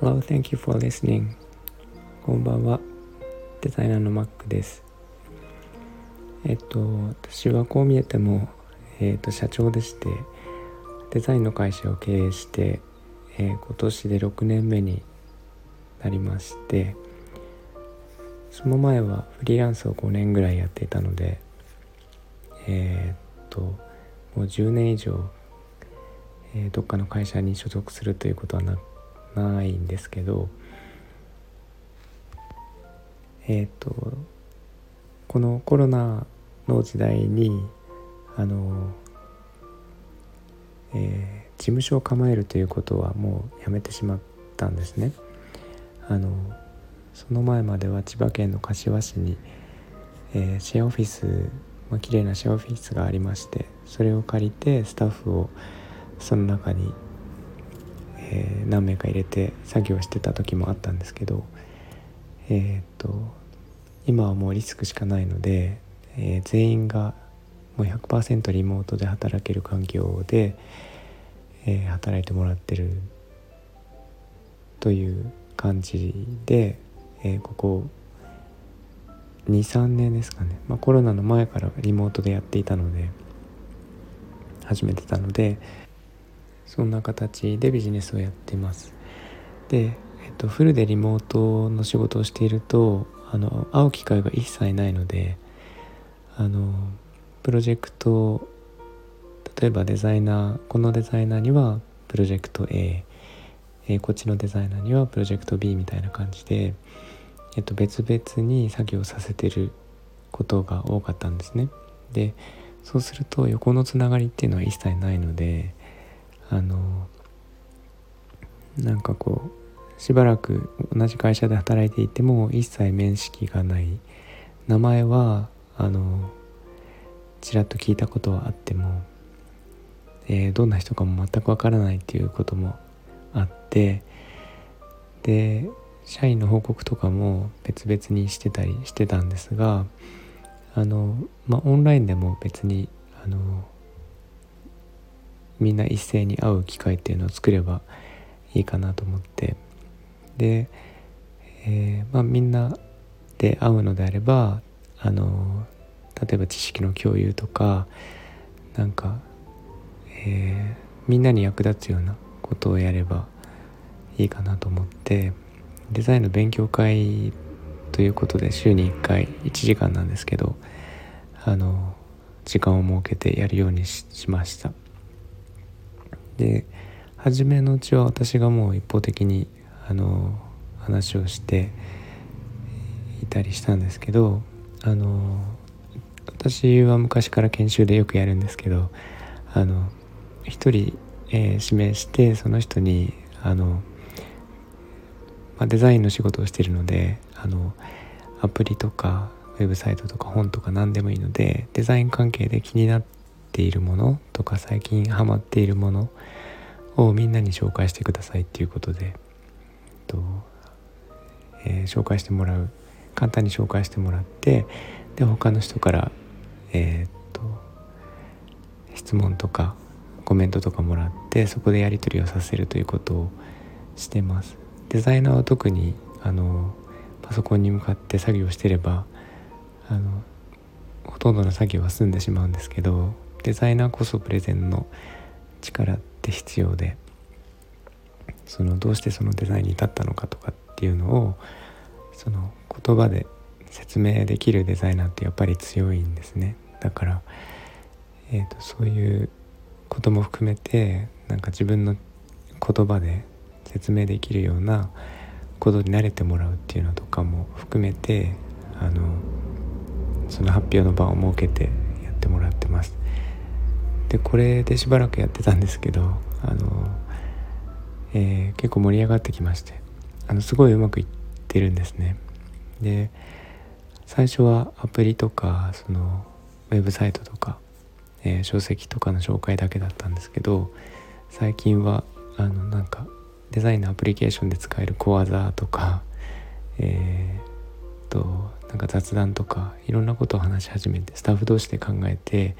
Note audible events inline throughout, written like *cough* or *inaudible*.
Hello, thank you for listening. こんばんは。デザイナーのマックです。えっと、私はこう見えても、えっと、社長でして、デザインの会社を経営して、えー、今年で6年目になりまして、その前はフリーランスを5年ぐらいやっていたので、えー、っと、もう10年以上、えー、どっかの会社に所属するということはなないんですけどえっ、ー、とこのコロナの時代にあの、えー、事務所を構えるということはもうやめてしまったんですね。あのその前までは千葉県の柏市に、えー、シェアオフィス、まあ綺麗なシェアオフィスがありましてそれを借りてスタッフをその中にえー、何名か入れて作業してた時もあったんですけどえー、っと今はもうリスクしかないので、えー、全員がもう100%リモートで働ける環境で、え働いてもらってるという感じで、えここ23年ですかね、まあ、コロナの前からリモートでやっていたので始めてたのでそんな形でビジネスをやってます。で、えっと、フルでリモートの仕事をしているとあの会う機会が一切ないのであのプロジェクト例えばデザイナーこのデザイナーにはプロジェクト A、えこっちのデザイナーにはプロジェクト B みたいな感じで、えっと、別々に作業させてることが多かったんですね。でそうすると横のつながりっていうのは一切ないのであのなんかこうしばらく同じ会社で働いていても一切面識がない名前はあのちらっと聞いたことはあっても、えー、どんな人かも全くわからないっていうこともあってで社員の報告とかも別々にしてたりしてたんですがあの、まあ、オンラインでも別にあのみんな一斉に会う機会っていうのを作ればいいかなと思って。で、えー、まあ、みんなで会うのであればあの例えば知識の共有とかなんか、えー、みんなに役立つようなことをやればいいかなと思って。デザインの勉強会ということで週に1回1時間なんですけどあの時間を設けてやるようにしました。で初めのうちは私がもう一方的にあの話をしていたりしたんですけどあの私は昔から研修でよくやるんですけどあの一人、えー、指名してその人にあの、まあ、デザインの仕事をしているのであのアプリとかウェブサイトとか本とか何でもいいのでデザイン関係で気になっているものとか最近ハマっているものをみんなに紹介してくださいっていうことで、とえー、紹介してもらう。簡単に紹介してもらってで他の人からえー、っと質問とかコメントとかもらってそこでやり取りをさせるということをしてます。デザイナーは特にあのパソコンに向かって作業してればあのほとんどの作業は済んでしまうんですけどデザイナーこそプレゼンの力って必要でそのどうしてそのデザインに至ったのかとかっていうのをその言葉で説明できるデザイナーってやっぱり強いんですね。だから、えーと、そういうことも含めてなんか自分の言葉で説明できるようなことに慣れてもらうっていうのとかも含めてあのその発表の場を設けてやってもらってます。でこれでしばらくやってたんですけどあの、えー、結構盛り上がってきましてあのすごいうまくいってるんですねで最初はアプリとかそのウェブサイトとか、えー、書籍とかの紹介だけだったんですけど最近はあのなんかデザインのアプリケーションで使える小技とかえー、となんか雑談とかいろんなことを話し始めてスタッフ同士で考えて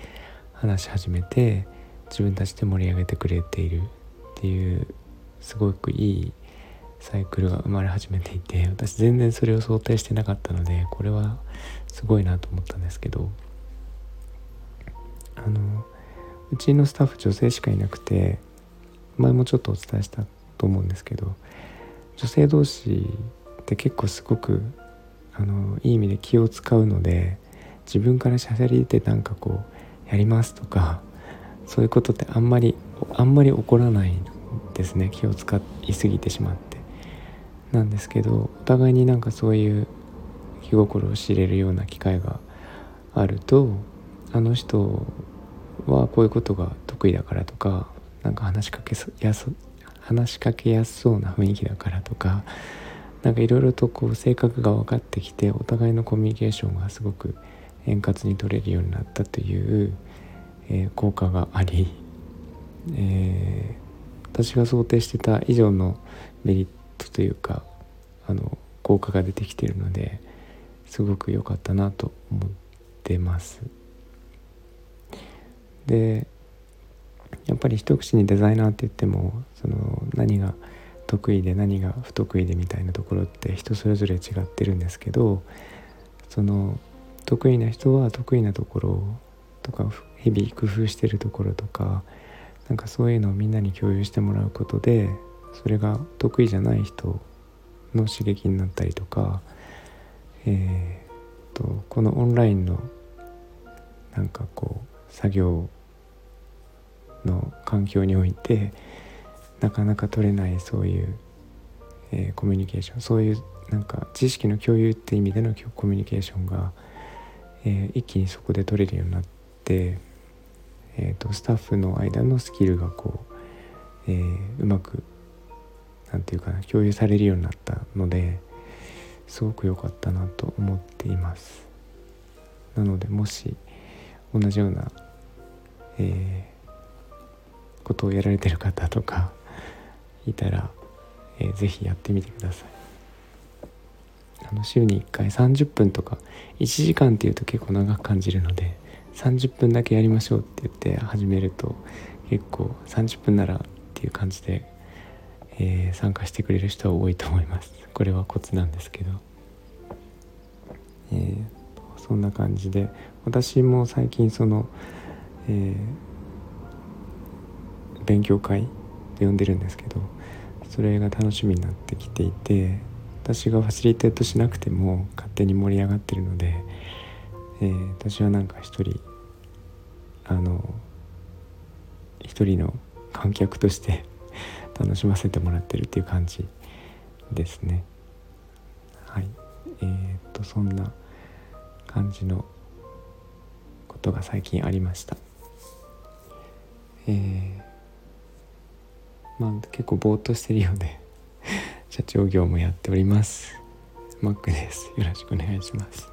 話し始めて自分たちで盛り上げてくれているっていうすごくいいサイクルが生まれ始めていて私全然それを想定してなかったのでこれはすごいなと思ったんですけどあのうちのスタッフ女性しかいなくて前もちょっとお伝えしたと思うんですけど女性同士って結構すごくあのいい意味で気を使うので自分からしゃべり出てなんかこうやりますとかそういうことってあんまりあんまり起こらないんですね。気を使いすぎてしまって。なんですけどお互いになんかそういう気心を知れるような機会があるとあの人はこういうことが得意だからとかなんか話しかけやす話しかけやすそうな雰囲気だからとかなんかいろいろとこう性格が分かってきてお互いのコミュニケーションがすごく円滑に取れるようになったという、えー、効果があり、えー、私が想定してた以上のメリットというかあの効果が出てきてるのですごく良かったなと思ってます。でやっぱり一口にデザイナーって言ってもその何が得意で何が不得意でみたいなところって人それぞれ違ってるんですけどその得意な人は得意なところとか日々工夫してるところとかなんかそういうのをみんなに共有してもらうことでそれが得意じゃない人の刺激になったりとか、えーと、このオンラインのなんかこう作業の環境においてなかなか取れないそういう、えー、コミュニケーションそういうなんか知識の共有って意味でのコミュニケーションが、えー、一気にそこで取れるようになって、えーと、スタッフの間のスキルがこう、えー、うまくなんていうかな共有されるようになったのですごく良かったなと思っています。なのでもし同じような、えー、ことをやられてる方とかいたら、えー、ぜひやってみてください。あの週に1回30分とか1時間っていうと結構長く感じるので30分だけやりましょうって言って始めると結構30分ならっていう感じでえー、参加してくれる人は多いと思います。これはコツなんですけど、えー、そんな感じで私も最近その、えー、勉強会で呼んでるんですけどそれが楽しみになってきていて私がファシリテートしなくても勝手に盛り上がってるので、えー、私はなんか一人あの一人の観客として *laughs* 楽しませてもらってるっていう感じですね。はい。えー、っとそんな感じのことが最近ありました。えー、まあ結構ぼーっとしてるようで *laughs* 社長業もやっております。マックです。よろしくお願いします。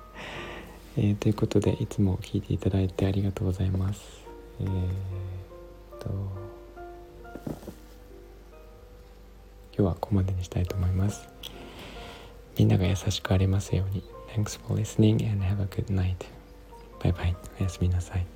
えー、ということでいつも聞いていただいてありがとうございます。えー、っと今日はここまでにしたいと思います。みんなが優しくありますように。Thanks for listening and have a good night. バイバイおやすみなさい。